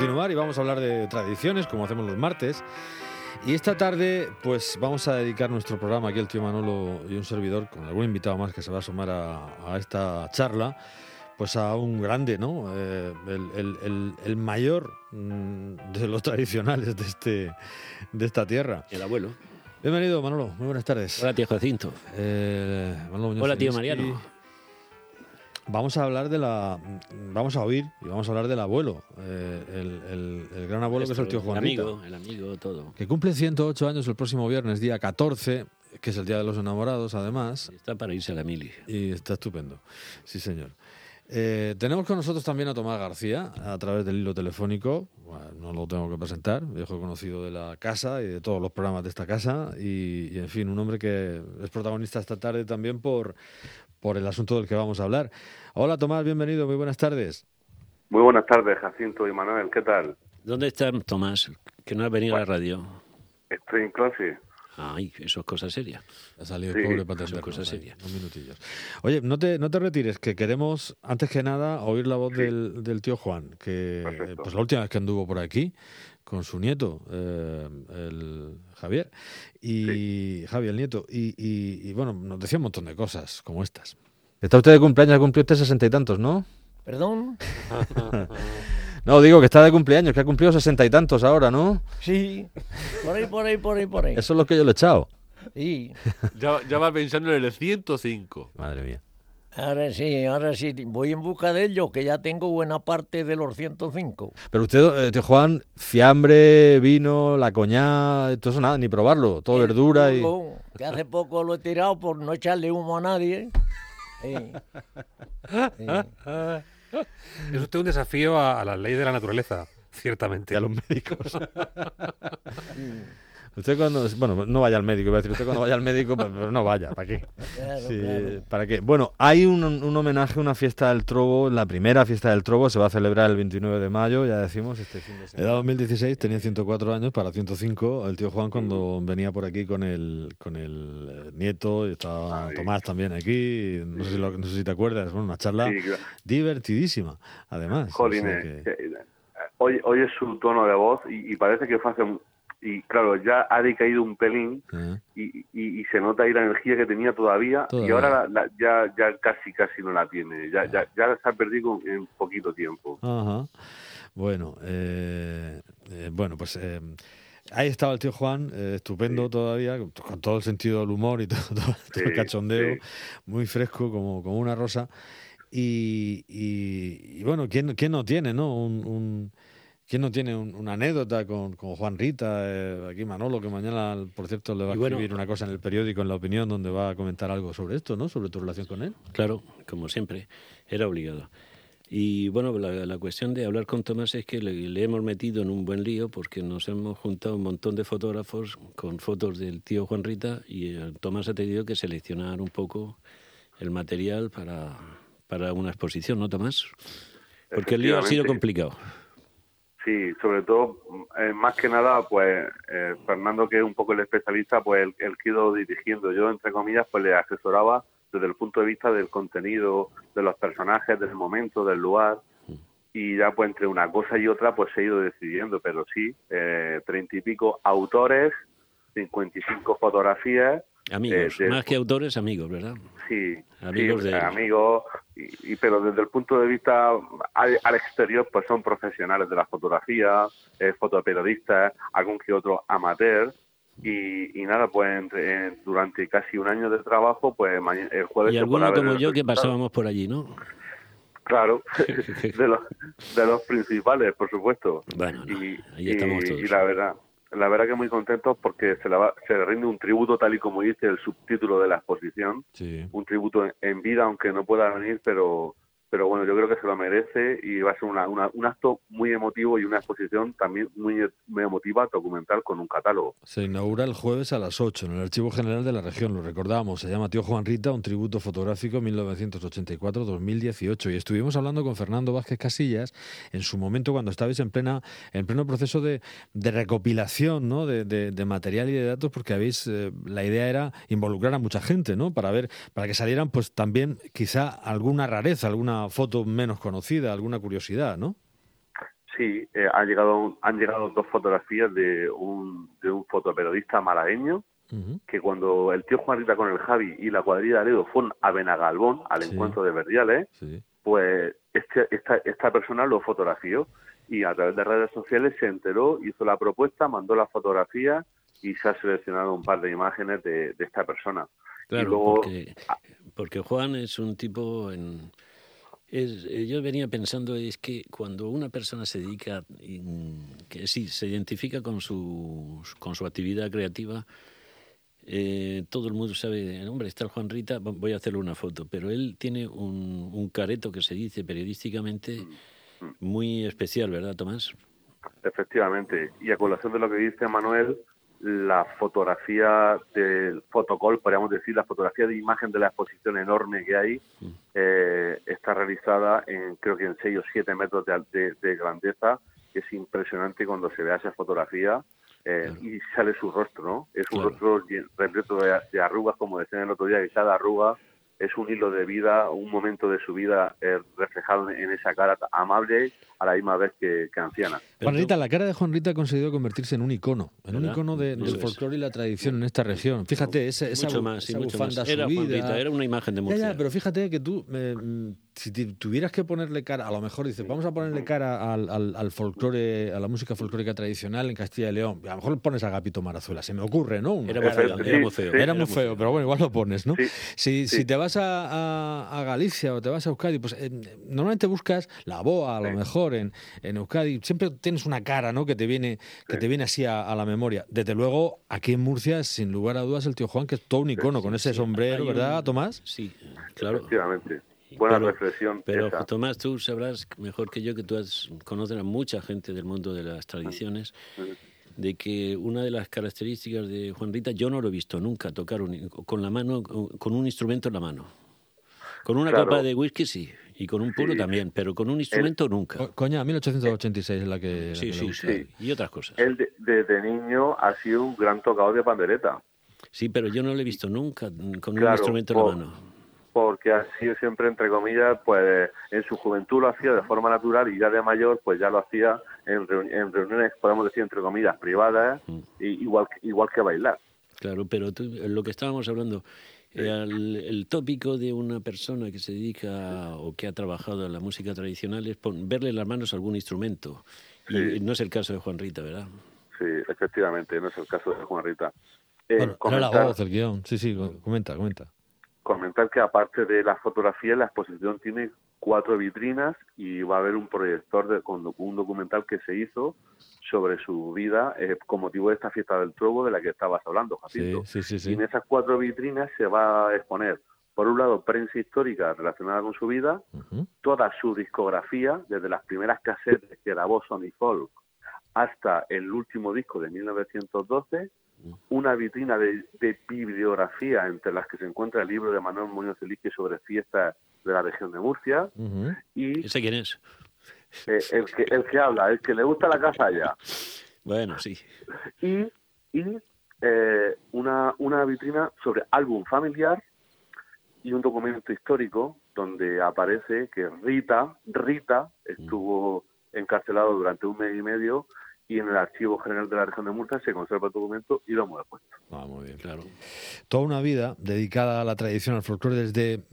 continuar y vamos a hablar de tradiciones, como hacemos los martes. Y esta tarde, pues vamos a dedicar nuestro programa aquí el tío Manolo y un servidor, con algún invitado más que se va a sumar a, esta charla, pues a un grande, ¿no? Eh, el, mayor mm, de los tradicionales de, este, de esta tierra. El abuelo. Bienvenido, Manolo. Muy buenas tardes. Hola, tío Jacinto. Eh, Hola, tío Mariano. Vamos a hablar de la. Vamos a oír y vamos a hablar del abuelo, eh, el, gran abuelo que es el tío Juan. El amigo, el amigo, todo. Que cumple 108 años el próximo viernes, día 14, que es el Día de los Enamorados, además. Está para irse a la mili. Y está estupendo. Sí, señor. Eh, tenemos con nosotros también a Tomás García a través del hilo telefónico. no lo tengo que presentar, viejo conocido de la casa y de todos los programas de esta casa. y, en fin, un hombre que es protagonista esta tarde también por, por el asunto del que vamos a hablar. Hola Tomás, bienvenido, muy buenas tardes. Muy buenas tardes, Jacinto y Manuel, ¿qué tal? ¿Dónde está Tomás? Que no ha venido a la radio. Estoy en clase. Ay, eso es cosa seria. Ha salido el pobre para atender cosa seria. Unos minutillos. Oye, no te, no te retires, que queremos, antes que nada, oír la voz del, del, tío Juan, que pues la última vez que anduvo por aquí, con su nieto, eh, el Javier, y Javier, el nieto, y, y, bueno, nos decía un montón de cosas como estas. Está usted de cumpleaños, cumplió usted sesenta y tantos, ¿no? ¿Perdón? no, digo que está de cumpleaños, que ha cumplido sesenta y tantos ahora, ¿no? Sí, por ahí, por ahí, por ahí, por ahí. Eso es lo que yo le he echado. Sí. ya, ya va pensando en el 105. Madre mía. Ahora sí, ahora sí, voy en busca de ellos, que ya tengo buena parte de los 105. Pero usted, eh, Juan, fiambre, vino, la coña, todo eso nada, ni probarlo, todo verdura y... Que hace poco lo he tirado por no echarle humo a nadie. Es usted un desafío a, la ley de la naturaleza, ciertamente. Y a los médicos. Usted cuando, bueno, no vaya al médico, iba a decir, usted cuando vaya al médico, pues, pues no vaya, ¿para qué? ¿Para qué? Bueno, hay un, un, homenaje, una fiesta del Trobo, la primera fiesta del Trobo se va a celebrar el 29 de mayo, ya decimos, este fin de semana. Era 2016, tenía 104 años, para 105, el tío Juan cuando venía por aquí con el, con el eh, nieto, y estaba Tomás también aquí, no sé, si no sé si te acuerdas, bueno, una charla divertidísima, además. Jolín, hoy, hoy es su tono de voz y, y parece que fue hace y claro, ya ha decaído un pelín y, y, se nota ahí la energía que tenía todavía, y ahora ya, ya casi casi no la tiene, ya, ya, ya se ha perdido en poquito tiempo. Ajá. Bueno, eh, eh, bueno, pues eh, ahí estaba el tío Juan, estupendo todavía, con todo el sentido del humor y todo, el cachondeo, muy fresco como, como una rosa. Y, y, bueno, ¿quién, ¿quién no tiene, no? un ¿Quién no tiene una anécdota con, Juan Rita? Eh, aquí Manolo, que mañana, por cierto, le va a escribir una cosa en el periódico, en La Opinión, donde va a comentar algo sobre esto, ¿no? Sobre tu relación con él. Claro, como siempre, era obligado. Y bueno, la, cuestión de hablar con Tomás es que le, hemos metido en un buen lío porque nos hemos juntado un montón de fotógrafos con fotos del tío Juan Rita y eh, Tomás ha tenido que seleccionar un poco el material para, para una exposición, ¿no, Tomás? Porque el lío ha sido complicado. Sí, sobre todo, eh, más que nada, pues eh, Fernando, que es un poco el especialista, pues él, él quedó dirigiendo. Yo, entre comillas, pues le asesoraba desde el punto de vista del contenido, de los personajes, del momento, del lugar. Y ya, pues entre una cosa y otra, pues se ha ido decidiendo. Pero sí, eh, treinta y pico autores, cincuenta y cinco fotografías Amigos, eh, más que autores, amigos, ¿verdad? Sí, amigos, de... amigos y, pero desde el punto de vista al, exterior, pues son profesionales de la fotografía, eh, fotoperiodistas, algún que otro amateur. Y, nada, pues durante casi un año de trabajo, pues el jueves... Y alguno como yo que pasábamos por allí, ¿no? Claro, de los, de los principales, por supuesto. Bueno, ahí estamos todos. y la verdad, la verdad que muy contentos porque se, la se le rinde un tributo tal y como dice el subtítulo de la exposición, un tributo en, vida aunque no pueda venir, pero pero bueno, yo creo que se lo merece y va a ser una, un acto muy emotivo y una exposición también muy, muy emotiva, documental, con un catálogo. Se inaugura el jueves a las 8 en el Archivo General de la Región, lo recordamos, se llama Tío Juan Rita, un tributo fotográfico 1984-2018 y estuvimos hablando con Fernando Vázquez Casillas en su momento cuando estabais en plena en pleno proceso de, de recopilación ¿no? de, de, material y de datos porque habéis eh, la idea era involucrar a mucha gente ¿no? para ver para que salieran pues también quizá alguna rareza alguna foto menos conocida, alguna curiosidad, ¿no? sí, eh, han llegado han llegado dos fotografías de un, de un fotoperiodista malagueño que cuando el tío Juanrita con el Javi y la cuadrilla de Aledo fueron a Benagalbón, al Sí. encuentro de Verdiales, Sí. pues este, esta, esta persona lo fotografió y a través de redes sociales se enteró, hizo la propuesta, mandó la fotografía y se ha seleccionado un par de imágenes de, de esta persona. Claro, luego, porque, porque Juan es un tipo en... es- eh, yo venía pensando es que cuando una persona se dedica, que sí, se identifica con su, con su actividad creativa, eh, todo el mundo sabe, hombre, está el Juan Rita, vo- voy a hacerle una foto, pero él tiene un, un careto que se dice periodísticamente muy especial, ¿verdad, Tomás? Efectivamente. Y a colación de lo que dice Manuel, la fotografía del fotocall, podríamos decir, la fotografía de imagen de la exposición enorme que hay, eh, está realizada en creo que en 6 o 7 metros de, de- de grandeza. Es impresionante cuando se vea esa fotografía eh, y sale su rostro, ¿no? Es un Claro. rostro repleto de, de arrugas, como decían el otro día, que cada arruga es un hilo de vida, un momento de su vida eh, reflejado en esa cara amable a la misma vez que, que anciana. Pero Juan Rita, la cara de Juan Rita ha conseguido convertirse en un icono, en un icono de- del folclore y la tradición en esta región. Fíjate, ese- esa, mucho más, sí, esa mucho bufanda más. Era subida. Rita, era una imagen de Murcia. ya, pero fíjate que tú, eh, si tuvieras que ponerle cara, a lo mejor dices, vamos a ponerle cara al, al, al folclore, a la música folclórica tradicional en Castilla y León. A lo mejor pones a Agapito Marazuela, se me ocurre, ¿no? Una Era muy feo, era muy feo. Era muy feo, pero bueno, igual lo pones, ¿no? Sí, Si, sí. si te vas a, a- a Galicia o te vas a Euskadi, pues eh, normalmente buscas la boa, a lo Sí. En, en Euskadi. Siempre tienes una cara, ¿no? Que te viene, que te viene así a, a la memoria. Desde luego, aquí en Murcia, sin lugar a dudas, el tío Juan, que es todo un icono con ese sombrero, ¿verdad, un- Tomás? Sí, claro. Efectivamente. Buena Pero- reflexión. Pero esa. Tomás, tú sabrás mejor que yo que tú has, conoces a mucha gente del mundo de las tradiciones, de que una de las características de Juan Rita, yo no lo he visto nunca tocar un- con la mano, con un instrumento en la mano. Con una Claro. copa de whisky sí, y con un puro Sí. también, pero con un instrumento nunca. Co- Coña, 1886 es la que. la Sí, que sí, gusta. sí, y otras cosas. Él de- desde niño ha sido un gran tocador de pandereta, Sí, pero yo no lo he visto nunca con un instrumento en la por- mano. porque ha sido siempre, entre comillas, pues en su juventud lo hacía de forma natural y ya de mayor, pues ya lo hacía en, reuni- en reuniones, podemos decir, entre comillas, privadas, Mm. y igual, que- igual que bailar. Claro, pero tú- lo que estábamos hablando, al- el tópico de una persona que se dedica o que ha trabajado en la música tradicional es pon- verle las manos algún instrumento. Y Sí. no es el caso de Juan Rita, ¿verdad? Sí, efectivamente, no es el caso de Juan Rita. Eh, Bueno, era la comentar- voz, el guion. Sí, sí, co- comenta, comenta. comentar que aparte de las fotografías, la exposición tiene cuatro vitrinas y va a haber un proyector de, con un documental que se hizo sobre su vida eh, con motivo de esta fiesta del trobo de la que estabas hablando, Sí, Jacinto. sí, sí. Y sí. en esas cuatro vitrinas se va a exponer, por un lado, prensa histórica relacionada con su vida, toda su discografía, desde las primeras casetes que grabó Sony Folk hasta el último disco de 1912, una vitrina de, de bibliografía entre las que se encuentra el libro de Manuel Muñoz Elique sobre fiestas de la región de Murcia Ujú. y ¿Ese quién es? eh, el, que, el que habla, el que le gusta la casa allá. Bueno, sí. y, y eh, una, una vitrina sobre álbum familiar y un documento histórico donde aparece que Rita, Rita estuvo encarcelado durante un mes y medio y en el Archivo General de la Región de Murcia se conserva el documento y lo hemos puesto. Ah, muy bien. Claro. Toda una vida dedicada a la tradición, al folclore, desde...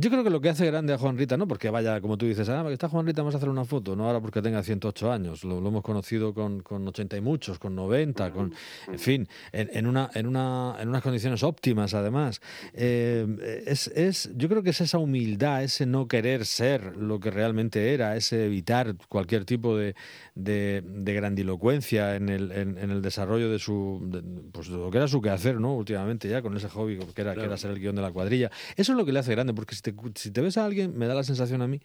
yo creo que lo que hace grande a Juan Rita, no porque vaya, como tú dices, ah, está Juan Rita, vamos a hacer una foto, no ahora porque tenga 108 años, lo, lo hemos conocido con, con 80 y muchos, con 90, con, en fin, en, en una, en, una, en unas condiciones óptimas además. Eh, es, es, yo creo que es esa humildad, ese no querer ser lo que realmente era, ese evitar cualquier tipo de, de, de grandilocuencia en el, en, en el desarrollo de su, de, pues de lo que era su quehacer, ¿no? Últimamente ya, con ese hobby que era, que era ser el guion de la cuadrilla. Eso es lo que le hace grande, porque si te, si te ves a alguien, me da la sensación a mí,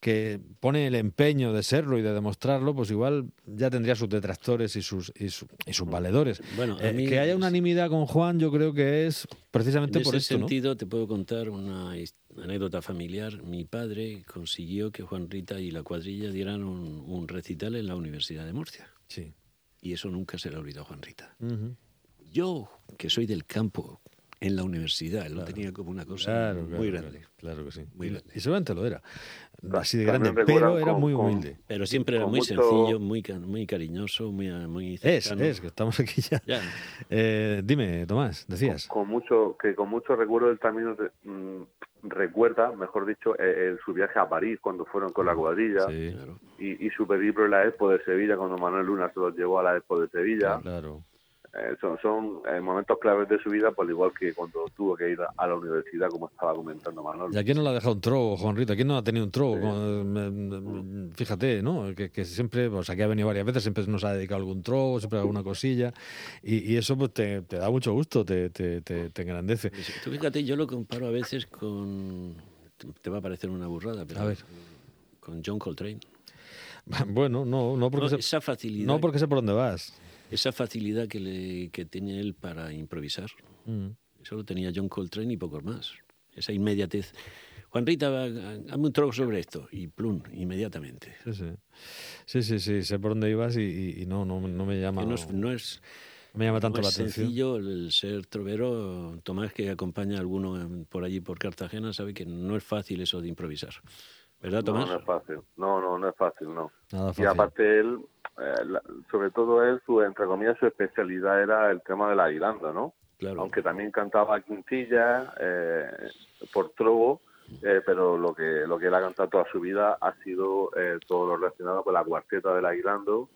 que pone el empeño de serlo y de demostrarlo, pues igual ya tendría sus detractores y sus, y, su- y sus valedores. Bueno, a Eh, que haya unanimidad con Juan, yo creo que es precisamente En por ese esto, ¿no? sentido, te puedo contar una anécdota familiar. Mi padre consiguió que Juan Rita y la cuadrilla dieran un, un recital en la Universidad de Murcia. Sí. Y eso nunca se le olvidó a Juan Rita. Yo, que soy del campo, en la universidad, él lo tenía como una cosa Claro, muy claro, grande. Claro, claro que sí. Muy y, grande. y seguramente lo era. así de grande, pero era con- muy con- humilde. Pero siempre era muy mucho- sencillo, muy, muy cariñoso, muy, muy Es, cercano. es, que estamos aquí ya. Ya. Eh, dime, Tomás, decías. con mucho que con mucho recuerdo él también mm, recuerda mejor dicho eh, el- su viaje a París cuando fueron con la cuadrilla Sí, Claro. y, y su periplo en la Expo de Sevilla cuando Manuel Luna se los llevó a la Expo de Sevilla claro. Eh, son son eh, momentos claves de su vida por igual que cuando tuvo que ir a, a la universidad como estaba comentando Manuel ¿Y a quién no le ha dejado un trobo, Juan Rita? ¿A quién no ha tenido un trobo? Eh, Fíjate, ¿no? Que, que siempre, pues aquí ha venido varias veces, siempre nos ha dedicado algún trobo, siempre alguna cosilla. Y, y eso pues te, te da mucho gusto, te, te, te, te engrandece. Tú fíjate, yo lo comparo a veces con... Te va a parecer una burrada, pero... A ver. Con John Coltrane. Bueno, no, no porque, No, esa facilidad, no porque sé por dónde vas. Esa facilidad que, le, que tiene él para improvisar. Mm. Eso lo tenía John Coltrane y pocos más. Esa inmediatez. Juan Rita, va- hazme un trozo sobre esto. Y plum, inmediatamente. Sí, sí. Sí, sí, sí, sé por dónde ibas y, y- y no, no, no me llama, no es, no es, me llama tanto no la es atención. sencillo el ser trovero. Tomás, que acompaña a alguno por allí, por Cartagena, sabe que no es fácil eso de improvisar. ¿Verdad, no, Tomás? no es fácil no no no es fácil no Nada y fácil. aparte él eh, la- sobre todo él su entre comillas su especialidad era el tema de la guiranda no claro. aunque también cantaba quintilla eh, por trobo, eh, pero lo que lo que él ha cantado toda su vida ha sido eh, todo lo relacionado con la cuarteta del Aguilando,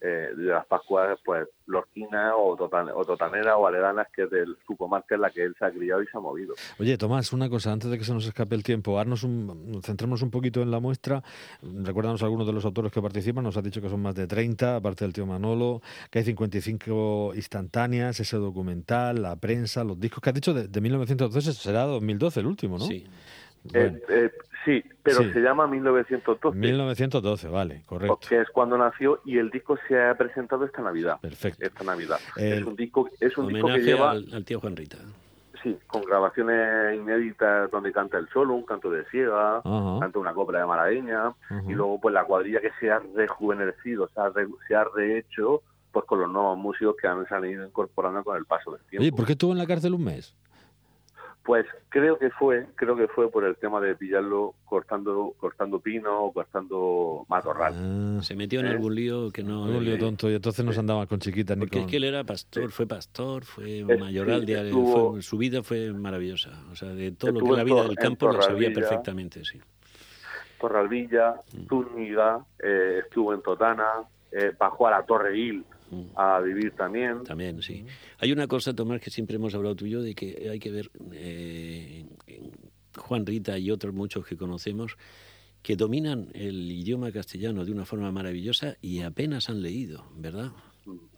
eh, de las Pascuas, pues Lorquina o, totan, o Totanera o Aledanas, que es de su comarca en la que él se ha criado y se ha movido. Oye, Tomás, una cosa, antes de que se nos escape el tiempo, haznos un, centrémonos un poquito en la muestra. Recuérdanos algunos de los autores que participan. Nos has dicho que son más de 30, aparte del tío Manolo, que hay 55 instantáneas, ese documental, la prensa, los discos que has dicho de, de 1912, será 2012 el último, ¿no? Sí. Bueno, Eh, eh, sí, pero Sí. se llama 1912, 1912, vale, correcto. que es cuando nació y el disco se ha presentado esta Navidad. Perfecto. Esta Navidad. El- Es un disco, es un disco que lleva al, al tío Juan Rita. Sí, con grabaciones inéditas donde canta el solo, un canto de ciega, Ajá. canta una copla de malagueña, Ujú. y luego pues la cuadrilla que se ha rejuvenecido, se ha, re- se ha rehecho pues con los nuevos músicos que han, se han ido incorporando con el paso del tiempo. Oye, ¿por qué estuvo en la cárcel un mes? Pues creo que fue, creo que fue por el tema de pillarlo cortando, cortando pino o cortando matorral. Ah, Se metió en ¿Eh? algún lío que no... un lío tonto, y entonces no se andaba con chiquitas ni Porque con... es que él era pastor, fue pastor, fue Es- mayoral, sí, de, estuvo- fue- su vida fue maravillosa. O sea, de todo lo que es la vida del campo lo sabía perfectamente, sí. Torralvilla, Mm. Zúñiga, eh, estuvo en Totana, eh, bajó a la Torre Gil Mm. A vivir también. También, sí. Hay una cosa, Tomás, que siempre hemos hablado tú y yo, de que hay que ver eh, Juan Rita y otros muchos que conocemos que dominan el idioma castellano de una forma maravillosa y apenas han leído, ¿verdad?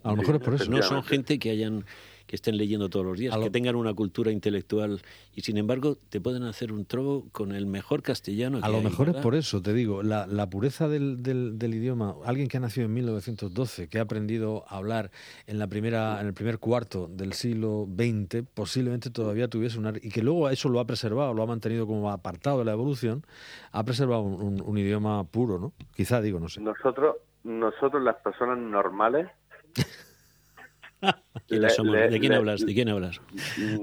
A lo mejor es por eso. No son gente que hayan que estén leyendo todos los días, A lo- que tengan una cultura intelectual y sin embargo te pueden hacer un trobo con el mejor castellano. A que lo hay, mejor es por eso, te digo, la, la pureza del, del- del idioma. Alguien que ha nacido en 1912, que ha aprendido a hablar en la primera, en el primer cuarto del siglo XX, posiblemente todavía tuviese una y que luego eso lo ha preservado, lo ha mantenido como apartado de la evolución, ha preservado un, un- un idioma puro, ¿no? Quizá digo, no sé. Nosotros, nosotros las personas normales, ¿Quiénes le- somos? le- ¿De quién le- hablas? ¿De quién hablas?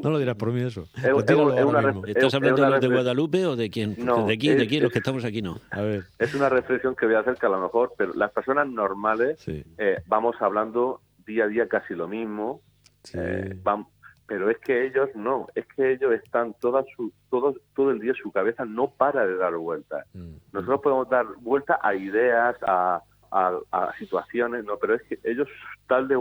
No lo dirás por mí eso. Es- es una ¿Estás es hablando de los de Guadalupe o de quién? No, ¿De aquí? ¿De aquí? Los que es- estamos aquí no. A ver, es una reflexión que voy a hacer que a lo mejor, pero las personas normales sí, eh, vamos hablando día a día casi lo mismo, sí. eh, pero es que ellos no, es que ellos están toda su, todo, todo el día su cabeza no para de dar vueltas. Mm. Nosotros podemos dar vueltas a ideas, a, a- a situaciones, no, pero es que ellos dan de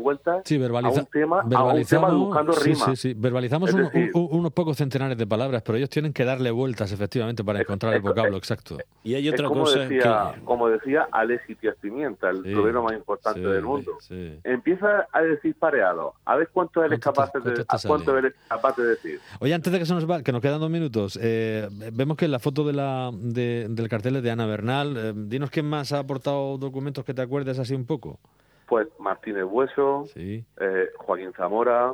Sí, verbaliza- a un tema, a un verbalizamos, tema buscando sí, rima. sí, sí, verbalizamos Es un- decir- un- unos pocos centenares de palabras, pero ellos tienen que darle vueltas efectivamente para encontrar el es- vocablo exacto. Y hay otra como cosa decía, que... como decía Alexis Díaz Pimienta, el Sí, trovero más importante sí, del mundo. sí. Empieza a decir pareado, a ver cuánto eres ¿Cuánto te- capaz de, cuánto te a cuánto sale? eres capaz de decir. Oye, antes de que se nos va, que nos quedan dos minutos, eh, vemos que en la foto de la, de- del cartel es de Ana Bernal. Eh, dinos quién más ha aportado documentos que te acuerdes así un poco. Pues Martínez Hueso, Sí. eh, Joaquín Zamora,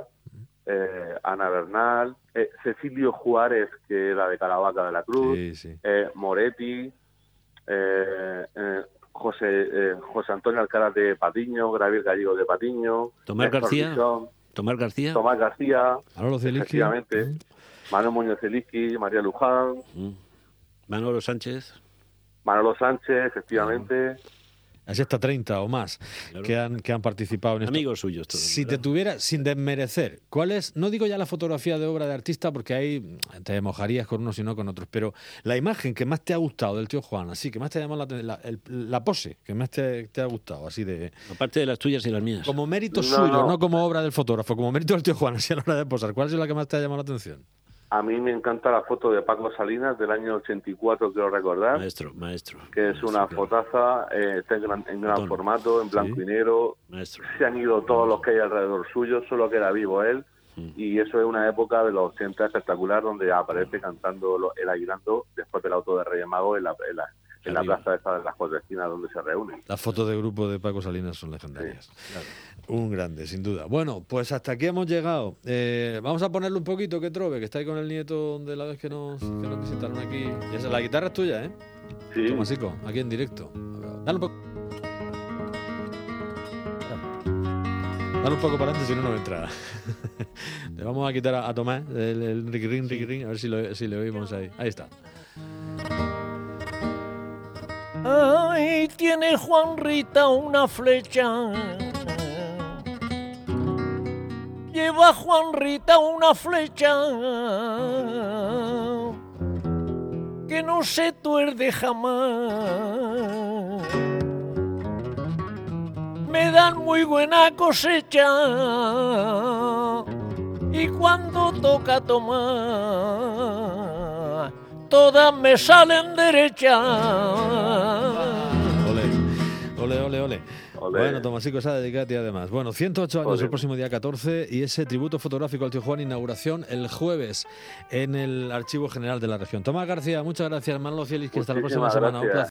eh, Ana Bernal, eh, Cecilio Juárez, que era de Caravaca de la Cruz, Sí, sí. eh, Moretti, eh, eh, José, eh, José Antonio Alcaraz de Patiño, Gabriel Gallego de Patiño, Tomás García. Tomás García. Tomás García, efectivamente, Manuel Muñoz Zeliski, María Luján, Mm. Manolo Sánchez. Manolo Sánchez, efectivamente. Así hasta 30 o más Claro. que, han, que han participado en esto. Amigos suyos todos. Si te tuviera, sin desmerecer, ¿cuál es? No digo ya la fotografía de obra de artista porque ahí te mojarías con unos y no con otros, pero la imagen que más te ha gustado del tío Juan, así que más te ha llamado la, la, el- la pose que más te, te ha gustado, así de. Aparte de las tuyas y las mías. Como mérito No, suyo, no. no. como obra del fotógrafo, como mérito del tío Juan, así a la hora de posar. ¿Cuál es la que más te ha llamado la atención? A mí me encanta la foto de Paco Salinas del año 84, quiero recordar, Maestro, maestro. que es una fotaza, eh, está en gran, en gran formato, en blanco Sí. y negro. Maestro. Se han ido todos los que hay alrededor suyo, solo queda vivo él. Y eso es una época de los 80 espectacular donde aparece cantando el aguilando después del auto de Reyes Magos en la, en la, en la plaza esta de las cuatro esquinas donde se reúnen. Las fotos de grupo de Paco Salinas son legendarias. Un grande, sin duda. Bueno, pues hasta aquí hemos llegado. Eh, vamos a ponerle un poquito que trove, que está ahí con el nieto de la vez que nos, que nos visitaron aquí. Y esa, la guitarra es tuya, ¿eh? Sí, Tomasico, aquí en directo. Dale un poco. Dale un poco para adelante, si no, no entra. Le vamos a quitar a, a Tomás el, el riquirín, riquirín, a ver si, lo, si le oímos ahí. Ahí está. Tiene Juan Rita una flecha. Lleva Juan Rita una flecha que no se tuerde jamás. Me dan muy buena cosecha y cuando toca tomar todas me salen derechas. Ole. Bueno, Tomasico, esa ti además. Bueno, 108 años el próximo día 14 y ese tributo fotográfico al tío Juan, inauguración el jueves en el Archivo General de la Región. Tomás García, muchas gracias. Manolo Cielis, que hasta la próxima semana. Un placer.